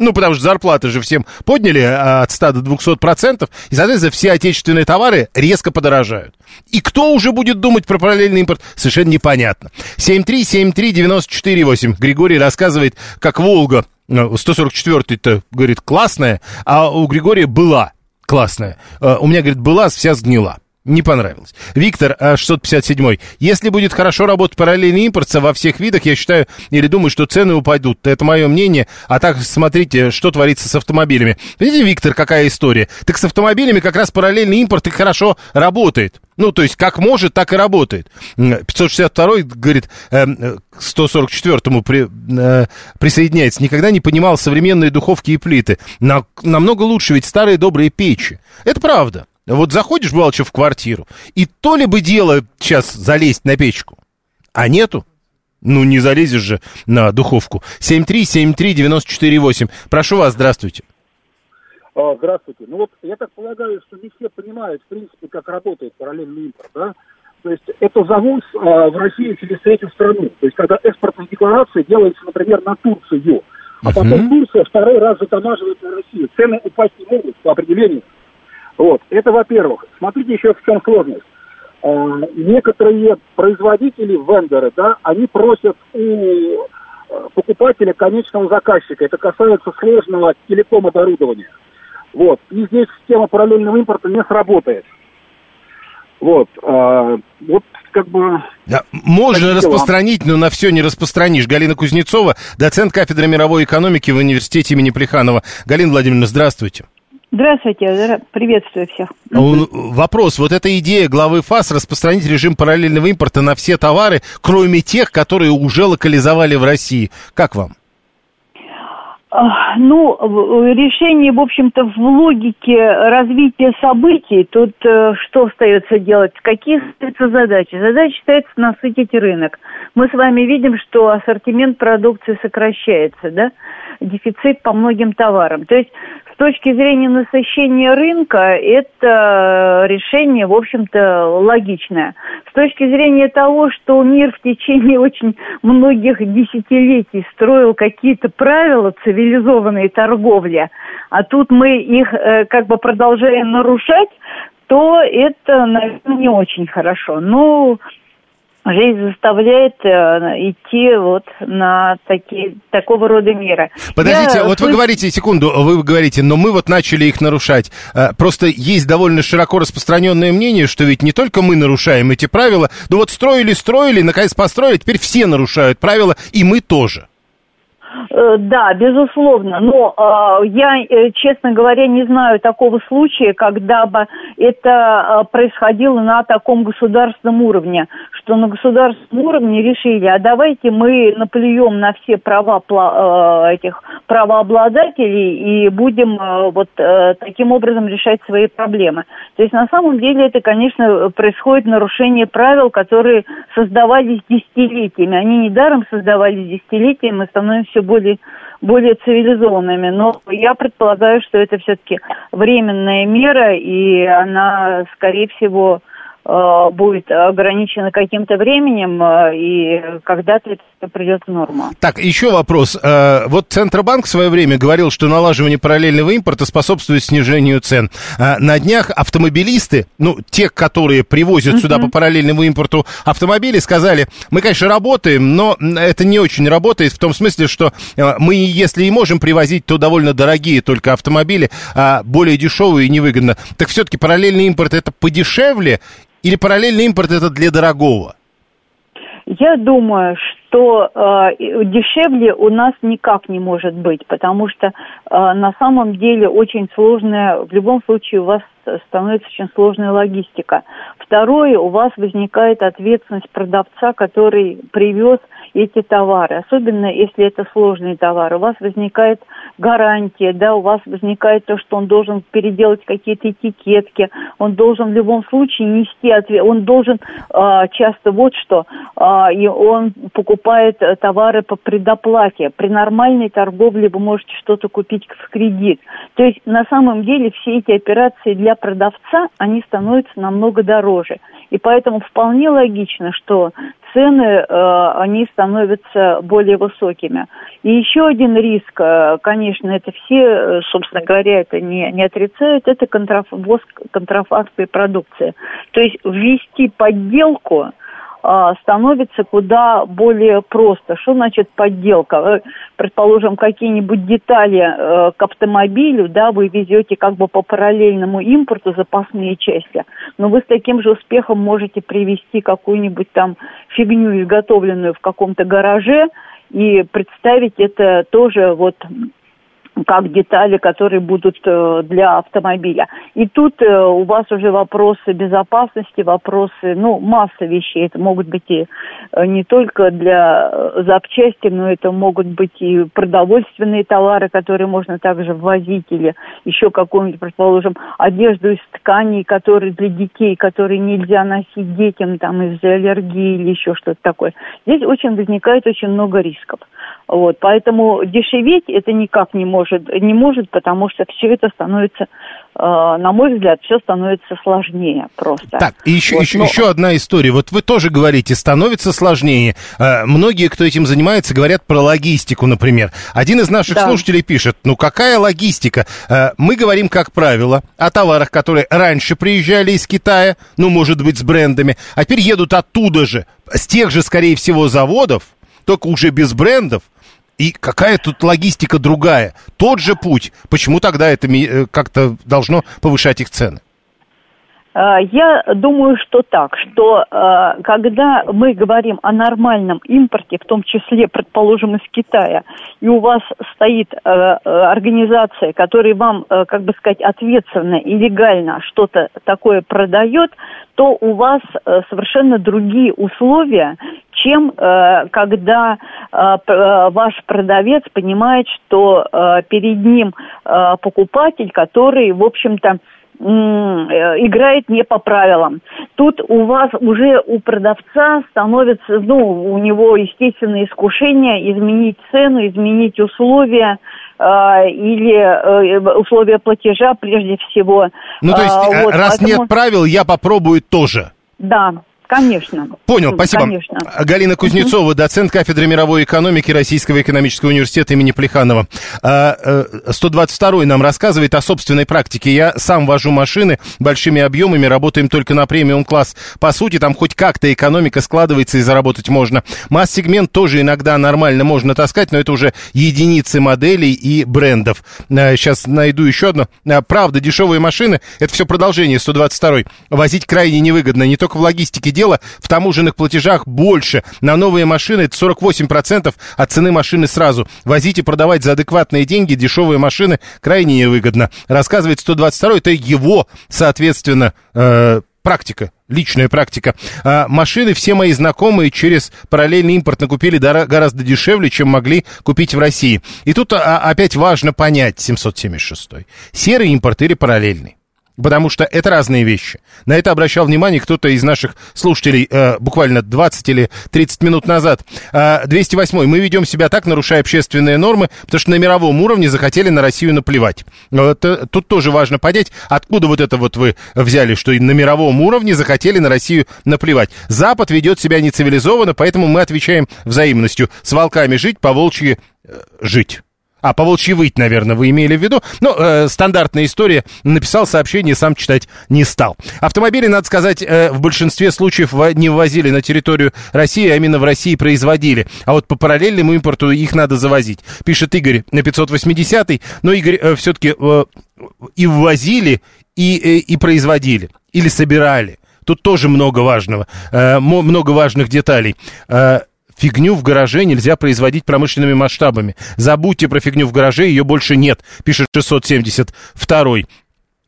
Ну, потому что зарплаты же всем подняли а, от 100 до 200 процентов, и, соответственно, все отечественные товары резко подорожают. И кто уже будет думать про параллельный импорт, совершенно непонятно. 7373948. Григорий рассказывает, как Волга, 144-й-то, ну, говорит, классная, а у Григория была классная. А, у меня, говорит, была, вся сгнила. Не понравилось. Виктор, 657 а, Если будет хорошо работать параллельный импорт во всех видах, я считаю или думаю, что цены упадут. Это мое мнение. А так, смотрите, что творится с автомобилями. Видите, Виктор, какая история? Так с автомобилями как раз параллельный импорт и хорошо работает. Ну, то есть, как может, так и работает. 562 говорит, 144-му при, э, присоединяется. Никогда не понимал современные духовки и плиты. На, намного лучше ведь старые добрые печи. Это правда. Вот заходишь, бывало, в квартиру, и то ли бы дело сейчас залезть на печку, а нету. Ну, не залезешь же на духовку. 7373948. Прошу вас, здравствуйте. А, здравствуйте. Ну вот я так полагаю, что не все понимают, в принципе, как работает параллельный импорт, да? То есть это завоз а, в Россию через третью страну. То есть когда экспортная декларация делается, например, на Турцию, а потом uh-huh. Турция второй раз затамаживает на Россию. Цены упасть не могут по определению. Вот, это во-первых. Смотрите еще в чем сложность. А, некоторые производители, вендоры, да, они просят у э, покупателя конечного заказчика. Это касается сложного телеком-оборудования. Вот. И здесь система параллельного импорта не сработает. Вот. А, вот как бы... Да, можно распространить, но на все не распространишь. Галина Кузнецова, доцент кафедры мировой экономики в университете имени Плеханова. Галина Владимировна, здравствуйте. Здравствуйте, приветствую всех. Вопрос. Вот эта идея главы ФАС распространить режим параллельного импорта на все товары, кроме тех, которые уже локализовали в России. Как вам? Ну, решение, в общем-то, в логике развития событий, тут э, что остается делать? Какие остаются задачи? Задача остается насытить рынок. Мы с вами видим, что ассортимент продукции сокращается, да? Дефицит по многим товарам. То есть точки зрения насыщения рынка это решение, в общем-то, логичное. С точки зрения того, что мир в течение очень многих десятилетий строил какие-то правила цивилизованной торговли, а тут мы их э, как бы продолжаем нарушать, то это, наверное, не очень хорошо. Ну, жизнь заставляет э, идти вот на такие, такого рода меры. Подождите, Я, вот вы говорите, секунду, вы говорите, но мы вот начали их нарушать. Э, просто есть довольно широко распространенное мнение, что ведь не только мы нарушаем эти правила, но вот строили, строили, наконец построили, теперь все нарушают правила, и мы тоже. Э, да, безусловно. Но э, я, честно говоря, не знаю такого случая, когда бы это э, происходило на таком государственном уровне, что на государственном уровне решили, а давайте мы наплюем на все права э, этих правообладателей и будем э, вот э, таким образом решать свои проблемы. То есть на самом деле это, конечно, происходит нарушение правил, которые создавались десятилетиями. Они недаром создавались десятилетиями, мы становимся все более, более цивилизованными. Но я предполагаю, что это все-таки временная мера, и она, скорее всего, будет ограничено каким-то временем, э, и когда-то это придет в норму. Так, еще вопрос. Э, вот Центробанк в свое время говорил, что налаживание параллельного импорта способствует снижению цен. На днях автомобилисты, ну, те, которые привозят uh-huh. сюда по параллельному импорту автомобили, сказали, мы, конечно, работаем, но это не очень работает в том смысле, что мы, если и можем привозить, то довольно дорогие только автомобили, а более дешевые и невыгодно. Так все-таки параллельный импорт это подешевле или параллельный импорт это для дорогого? Я думаю, что э, дешевле у нас никак не может быть, потому что э, на самом деле очень сложная, в любом случае у вас становится очень сложная логистика. Второе, у вас возникает ответственность продавца, который привез эти товары, особенно если это сложные товары. У вас возникает гарантия, да, у вас возникает то, что он должен переделать какие-то этикетки, он должен в любом случае нести ответ, он должен э, часто вот что, э, и он покупает товары по предоплате. При нормальной торговле вы можете что-то купить в кредит. То есть на самом деле все эти операции для продавца, они становятся намного дороже. И поэтому вполне логично, что цены, э, они становятся более высокими. И еще один риск, э, конечно, это все, э, собственно говоря, это не, не отрицают, это контраф, контрафактной продукции. То есть ввести подделку становится куда более просто. Что значит подделка? Предположим, какие-нибудь детали э, к автомобилю, да, вы везете как бы по параллельному импорту запасные части, но вы с таким же успехом можете привезти какую-нибудь там фигню, изготовленную в каком-то гараже, и представить это тоже вот как детали, которые будут э, для автомобиля. И тут э, у вас уже вопросы безопасности, вопросы, ну, масса вещей. Это могут быть и э, не только для запчасти, но это могут быть и продовольственные товары, которые можно также ввозить, или еще какую-нибудь, предположим, одежду из тканей, которые для детей, которые нельзя носить детям там из-за аллергии или еще что-то такое. Здесь очень возникает очень много рисков. Вот, поэтому дешеветь это никак не может, не может, потому что все это становится, э, на мой взгляд, все становится сложнее просто. Так, и еще, вот, еще, но... еще одна история. Вот вы тоже говорите, становится сложнее. Э, многие, кто этим занимается, говорят про логистику, например. Один из наших да. слушателей пишет, ну какая логистика? Э, мы говорим, как правило, о товарах, которые раньше приезжали из Китая, ну, может быть, с брендами, а теперь едут оттуда же, с тех же, скорее всего, заводов, только уже без брендов. И какая тут логистика другая? Тот же путь. Почему тогда это э, как-то должно повышать их цены? А, я думаю, что так, что э, когда мы говорим о нормальном импорте, в том числе, предположим, из Китая, и у вас стоит э, организация, которая вам, как бы сказать, ответственно и легально что-то такое продает, то у вас совершенно другие условия, чем э, когда э, э, ваш продавец понимает, что э, перед ним э, покупатель, который, в общем-то, играет не по правилам. Тут у вас уже у продавца становится, ну, у него естественное искушение изменить цену, изменить условия э, или э, условия платежа прежде всего. Ну, то есть, вот, раз поэтому... нет правил, я попробую тоже. Да, Конечно. Понял, спасибо. Конечно. Галина Кузнецова, доцент кафедры мировой экономики Российского экономического университета имени Плеханова. 122 а, э, нам рассказывает о собственной практике. Я сам вожу машины большими объемами, работаем только на премиум-класс. По сути, там хоть как-то экономика складывается и заработать можно. Масс-сегмент тоже иногда нормально можно таскать, но это уже единицы моделей и брендов. Сейчас а, найду еще одно. А, правда, дешевые машины, это все продолжение 122 возить крайне невыгодно, не только в логистике дело в таможенных платежах больше. На новые машины это 48% от цены машины сразу. Возить и продавать за адекватные деньги дешевые машины крайне невыгодно. Рассказывает 122 это его, соответственно, э, практика, личная практика. А машины все мои знакомые через параллельный импорт накупили гораздо дешевле, чем могли купить в России. И тут а, опять важно понять 776. Серый импорт или параллельный? Потому что это разные вещи. На это обращал внимание кто-то из наших слушателей э, буквально 20 или 30 минут назад. Э, 208. Мы ведем себя так, нарушая общественные нормы, потому что на мировом уровне захотели на Россию наплевать. Это, тут тоже важно понять, откуда вот это вот вы взяли, что на мировом уровне захотели на Россию наплевать. Запад ведет себя нецивилизованно, поэтому мы отвечаем взаимностью. С волками жить, по волчьи э, жить. А, по волчьи выть, наверное, вы имели в виду. Ну, э, стандартная история. Написал сообщение, сам читать не стал. Автомобили, надо сказать, э, в большинстве случаев не ввозили на территорию России, а именно в России производили. А вот по параллельному импорту их надо завозить. Пишет Игорь на 580-й. Но Игорь э, все-таки э, и ввозили, и, э, и производили. Или собирали. Тут тоже много важного, э, много важных деталей. Э, Фигню в гараже нельзя производить промышленными масштабами. Забудьте про фигню в гараже, ее больше нет, пишет 672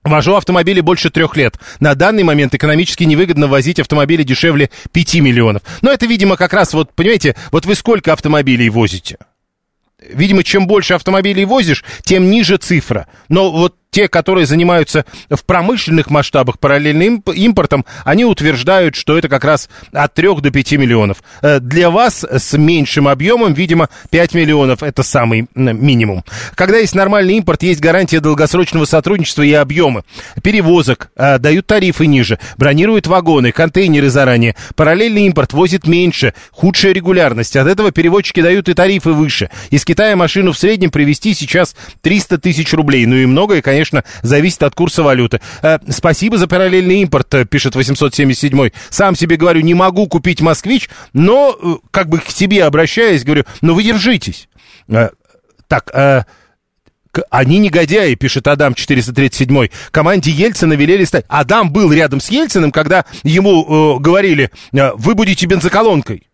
Вожу автомобили больше трех лет. На данный момент экономически невыгодно возить автомобили дешевле 5 миллионов. Но это, видимо, как раз вот, понимаете, вот вы сколько автомобилей возите? Видимо, чем больше автомобилей возишь, тем ниже цифра. Но вот те, которые занимаются в промышленных масштабах параллельным импортом, они утверждают, что это как раз от 3 до 5 миллионов. Э, для вас с меньшим объемом, видимо, 5 миллионов – это самый минимум. Когда есть нормальный импорт, есть гарантия долгосрочного сотрудничества и объемы. Перевозок, э, дают тарифы ниже, бронируют вагоны, контейнеры заранее. Параллельный импорт возит меньше, худшая регулярность. От этого перевозчики дают и тарифы выше. Из Китая машину в среднем привезти сейчас 300 тысяч рублей. Ну и многое, конечно, конечно, зависит от курса валюты. Э, спасибо за параллельный импорт, э, пишет 877 Сам себе говорю, не могу купить «Москвич», но э, как бы к себе обращаясь, говорю, ну вы держитесь. Так, они негодяи, пишет Адам 437 Команде Ельцина велели стать. Адам был рядом с Ельциным, когда ему э, говорили, вы будете бензоколонкой.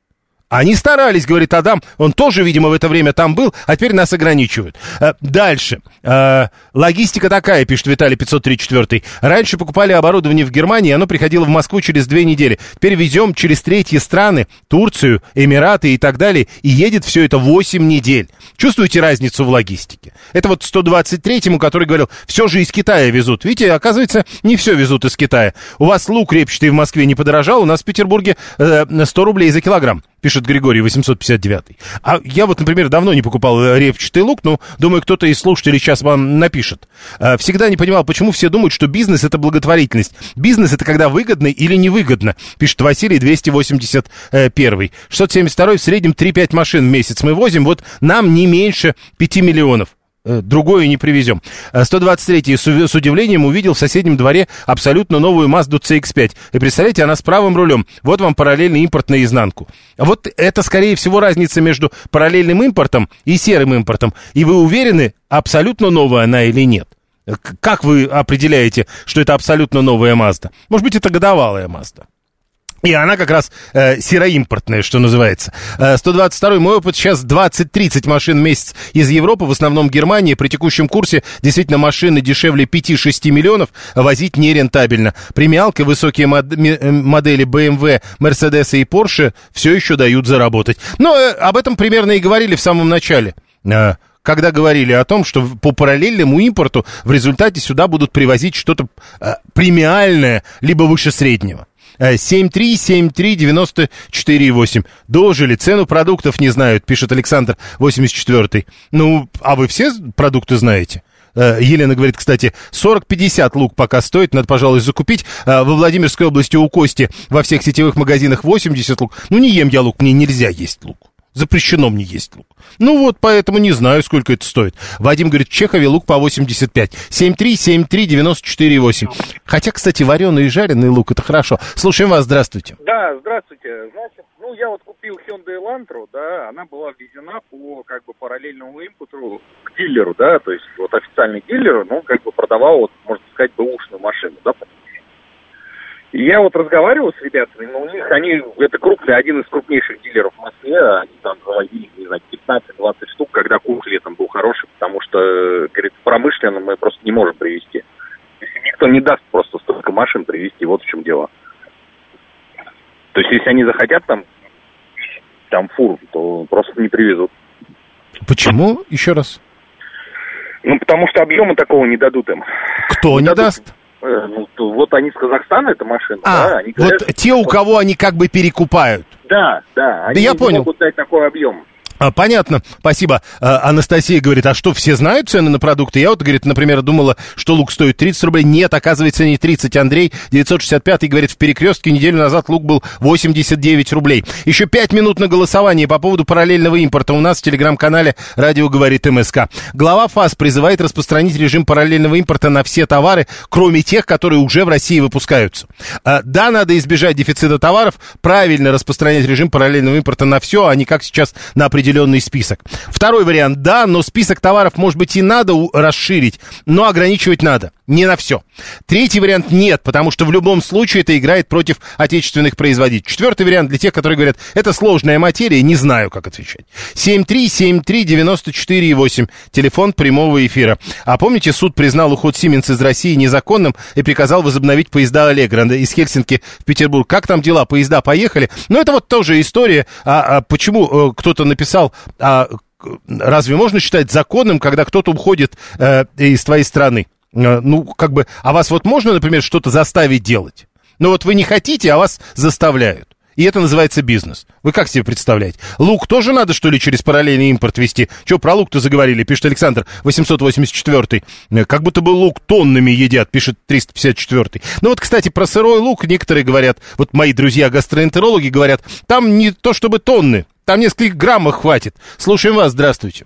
Они старались, говорит Адам. Он тоже, видимо, в это время там был, а теперь нас ограничивают. Э, дальше. Э, логистика такая, пишет Виталий 534. Раньше покупали оборудование в Германии, оно приходило в Москву через две недели. Теперь везем через третьи страны, Турцию, Эмираты и так далее, и едет все это 8 недель. Чувствуете разницу в логистике? Это вот 123-му, который говорил, все же из Китая везут. Видите, оказывается, не все везут из Китая. У вас лук репчатый в Москве не подорожал, у нас в Петербурге э, 100 рублей за килограмм пишет Григорий 859. А я вот, например, давно не покупал репчатый лук, но думаю, кто-то из слушателей сейчас вам напишет. А, всегда не понимал, почему все думают, что бизнес это благотворительность. Бизнес это когда выгодно или невыгодно, пишет Василий 281. 672 в среднем 3-5 машин в месяц мы возим, вот нам не меньше 5 миллионов. Э, другое не привезем. 123-й э, с, удивлением увидел в соседнем дворе абсолютно новую Mazda CX-5. И представляете, она с правым рулем. Вот вам параллельный импорт наизнанку. Вот это, скорее всего, разница между параллельным импортом и серым импортом. И вы уверены, абсолютно новая она или нет? Как вы определяете, что это абсолютно новая Mazda? Может быть, это годовалая Mazda? И она как раз э, сероимпортная, что называется. Э, 122-й мой опыт сейчас 20-30 машин в месяц из Европы, в основном Германия. При текущем курсе действительно машины дешевле 5-6 миллионов возить нерентабельно. Премиалка, высокие мод- э, модели BMW, Mercedes и Porsche все еще дают заработать. Но э, об этом примерно и говорили в самом начале. Э, когда говорили о том, что по параллельному импорту в результате сюда будут привозить что-то э, премиальное, либо выше среднего. 7373948. Дожили, цену продуктов не знают, пишет Александр 84. Ну, а вы все продукты знаете? Э, Елена говорит, кстати, 40-50 лук пока стоит, надо, пожалуй, закупить. Э, во Владимирской области у Кости во всех сетевых магазинах 80 лук. Ну, не ем я лук, мне нельзя есть лук. Запрещено мне есть лук. Ну вот, поэтому не знаю, сколько это стоит. Вадим говорит, в Чехове лук по 85. 7373948. Хотя, кстати, вареный и жареный лук, это хорошо. Слушаем вас, здравствуйте. Да, здравствуйте. Значит, ну, я вот купил Hyundai Elantra, да, она была введена по, как бы, параллельному импорту к дилеру, да, то есть вот официальный дилер, ну, как бы продавал, вот, можно сказать, бэушную машину, да, я вот разговаривал с ребятами, но у них они, это крупный, один из крупнейших дилеров в Москве, они там завозили, не знаю, 15-20 штук, когда курс летом был хороший, потому что, говорит, промышленно мы просто не можем привезти. Никто не даст просто столько машин привезти, вот в чем дело. То есть, если они захотят там, там фур, то просто не привезут. Почему? Еще раз. Ну, потому что объема такого не дадут им. Кто не, не даст? Э, ну, вот они из Казахстана, эта машина, а, да, они говорят, вот те, у кого они как бы перекупают. Да, да, они да я понял. могут дать такой объем. А, понятно, спасибо. А, Анастасия говорит, а что, все знают цены на продукты? Я вот, говорит, например, думала, что лук стоит 30 рублей. Нет, оказывается, не 30. Андрей, 965 говорит, в перекрестке неделю назад лук был 89 рублей. Еще 5 минут на голосование по поводу параллельного импорта у нас в телеграм-канале «Радио говорит МСК». Глава ФАС призывает распространить режим параллельного импорта на все товары, кроме тех, которые уже в России выпускаются. А, да, надо избежать дефицита товаров, правильно распространять режим параллельного импорта на все, а не как сейчас на определенные определенный список. Второй вариант, да, но список товаров, может быть, и надо расширить, но ограничивать надо. Не на все. Третий вариант нет, потому что в любом случае это играет против отечественных производителей. Четвертый вариант для тех, которые говорят, это сложная материя, не знаю, как отвечать. 7373948, телефон прямого эфира. А помните, суд признал уход Сименс из России незаконным и приказал возобновить поезда Аллегра из Хельсинки в Петербург. Как там дела? Поезда поехали? Ну, это вот тоже история. А, а почему э, кто-то написал, а, разве можно считать законным, когда кто-то уходит э, из твоей страны? Э, ну, как бы, а вас вот можно, например, что-то заставить делать? Ну вот вы не хотите, а вас заставляют. И это называется бизнес. Вы как себе представляете? Лук тоже надо, что ли, через параллельный импорт вести? Че про лук-то заговорили, пишет Александр 884. Э, как будто бы лук тоннами едят, пишет 354. Ну вот, кстати, про сырой лук некоторые говорят, вот мои друзья-гастроэнтерологи говорят, там не то чтобы тонны, там несколько граммов хватит. Слушаем вас, здравствуйте.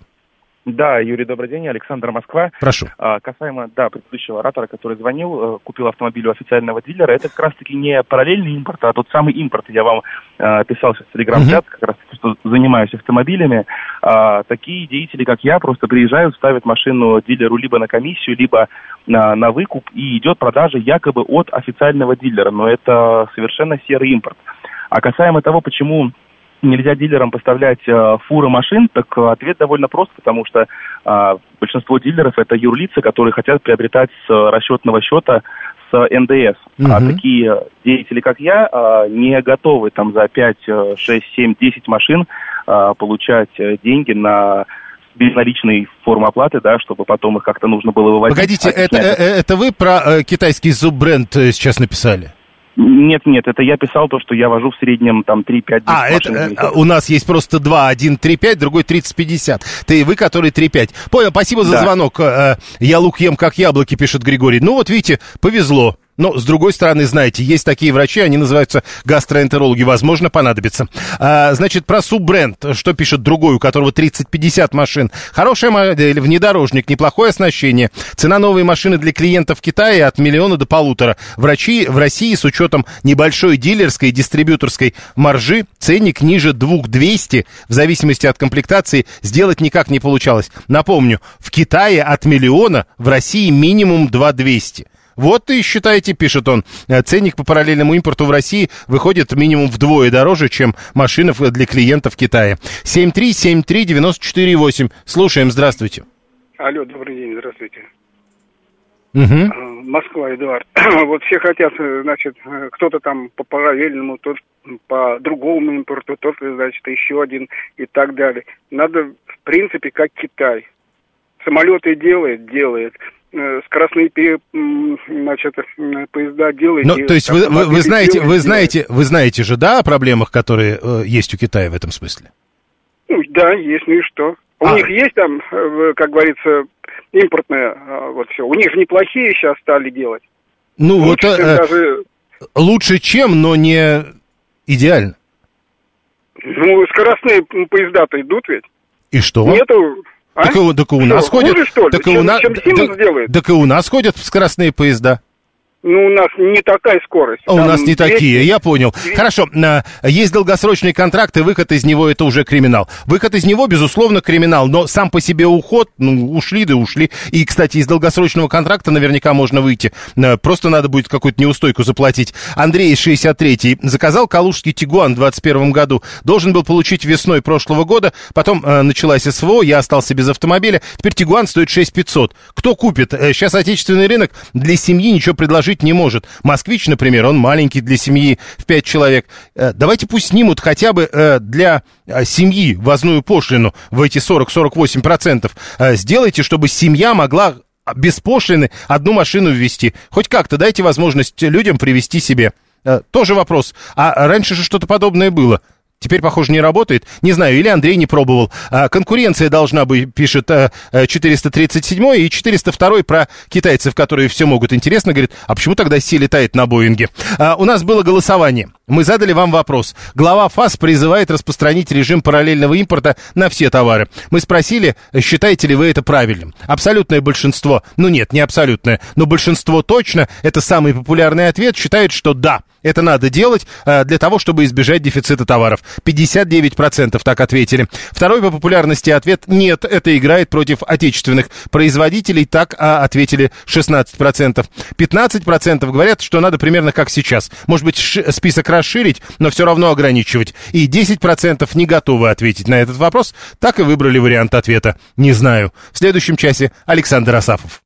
Да, Юрий, добрый день. Александр Москва. Прошу. А, касаемо, да, предыдущего оратора, который звонил, э, купил автомобиль у официального дилера, это как раз-таки не параллельный импорт, а тот самый импорт. Я вам э, писал сейчас в телеграм-чат, как раз что занимаюсь автомобилями. А, такие деятели, как я, просто приезжают, ставят машину дилеру либо на комиссию, либо на, на выкуп, и идет продажа якобы от официального дилера. Но это совершенно серый импорт. А касаемо того, почему нельзя дилерам поставлять э, фуры машин, так э, ответ довольно прост, потому что э, большинство дилеров это юрлица, которые хотят приобретать с расчетного счета с НДС. Мгм. А такие деятели, как я, э, не готовы там за 5, э, 6, 7, 10 машин э, получать э, деньги на безналичной формы оплаты, да, чтобы потом их как-то нужно было выводить. Погодите, А это, сейчас- э, э, это вы про э, китайский суббренд э, сейчас написали? Нет, нет, это я писал то, что я вожу в среднем там 3-5 А, это э, у нас есть просто два. Один 3,5, другой 30,50. Ты и вы, который 3,5. Понял, спасибо за Да. звонок. Э, Я лук ем, как яблоки, пишет Григорий. Ну вот видите, повезло. Но, с другой стороны, знаете, есть такие врачи, они называются гастроэнтерологи, возможно, понадобится. А, значит, про суббренд, что пишет другой, у которого 30-50 машин. Хорошая модель, внедорожник, неплохое оснащение. Цена новой машины для клиентов Китае от миллиона до полутора. Врачи в России с учетом небольшой дилерской и дистрибьюторской маржи ценник ниже 2200 в зависимости от комплектации сделать никак не получалось. Напомню, в Китае от миллиона, в России минимум 2200. Вот и считайте, пишет он, э, ценник по параллельному импорту в России выходит минимум вдвое дороже, чем машина в- для клиентов в Китае. 7373948. Слушаем, здравствуйте. Алло, добрый день, здравствуйте. Э, Москва, Эдуард. вот все хотят, э, значит, кто-то там по параллельному, тот по другому импорту, тот, значит, еще один и так далее. Надо, в принципе, как Китай. Самолеты делает, делает. Э, Скоростные пере- значит, м, поезда делает. Ну, то есть вы, вы, вы знаете, вы знаете, вы знаете же, да, о проблемах, которые э, есть у Китая в этом смысле? Ну, да, есть, ну и что? У А. них есть там, э, как говорится, импортное, э, вот все. У них неплохие сейчас стали делать. Ну, вот Лучше, чем э, даже, лучше чем, но не идеально. ну, скоростные поезда-то идут ведь. И что? Нету... а? Так, так у Что, нас ходят. хуже, что ли? Так чем, у нас, чем так- так и у нас ходят скоростные поезда. Ну, у нас не такая скорость. А у Там нас не 200. такие, я понял. Хорошо, а, есть долгосрочный контракт, и выход из него это уже криминал. Выход из него, безусловно, криминал, но сам по себе уход, ну, ушли да ушли. И, кстати, из долгосрочного контракта наверняка можно выйти. А, Просто надо будет какую-то неустойку заплатить. Андрей из 63-й заказал калужский Тигуан в 21 году. Должен был получить весной прошлого года, потом э, началась СВО, я остался без автомобиля. Теперь Тигуан стоит 6500. Кто купит? Э, Сейчас отечественный рынок для семьи ничего предложить не может. Москвич, например, он маленький для семьи в 5 человек. Э, Давайте пусть снимут хотя бы э, для э, семьи ввозную пошлину в эти 40-48%. Э, Сделайте, чтобы семья могла без пошлины одну машину ввести. Хоть как-то дайте возможность людям привести себе. Тоже вопрос. А раньше же что-то подобное было. Теперь, похоже, не работает. Не знаю, или Андрей не пробовал. А, конкуренция должна быть, пишет а, а, 437 и 402 про китайцев, которые все могут. Интересно, говорит, а почему тогда Си летает на Боинге? А, у нас было голосование. Мы задали вам вопрос. Глава ФАС призывает распространить режим параллельного импорта на все товары. Мы спросили, считаете ли вы это правильным. Абсолютное большинство, ну нет, не абсолютное, но большинство точно, это самый популярный ответ, считает, что да, это надо делать э, для того, чтобы избежать дефицита товаров. 59% так ответили. Второй по популярности ответ «нет, это играет против отечественных производителей», так а, ответили 16%. 15% говорят, что надо примерно как сейчас. Может быть, список расширить, но все равно ограничивать. И 10% не готовы ответить на этот вопрос, так и выбрали вариант ответа «не знаю». В следующем часе Александр Асафов.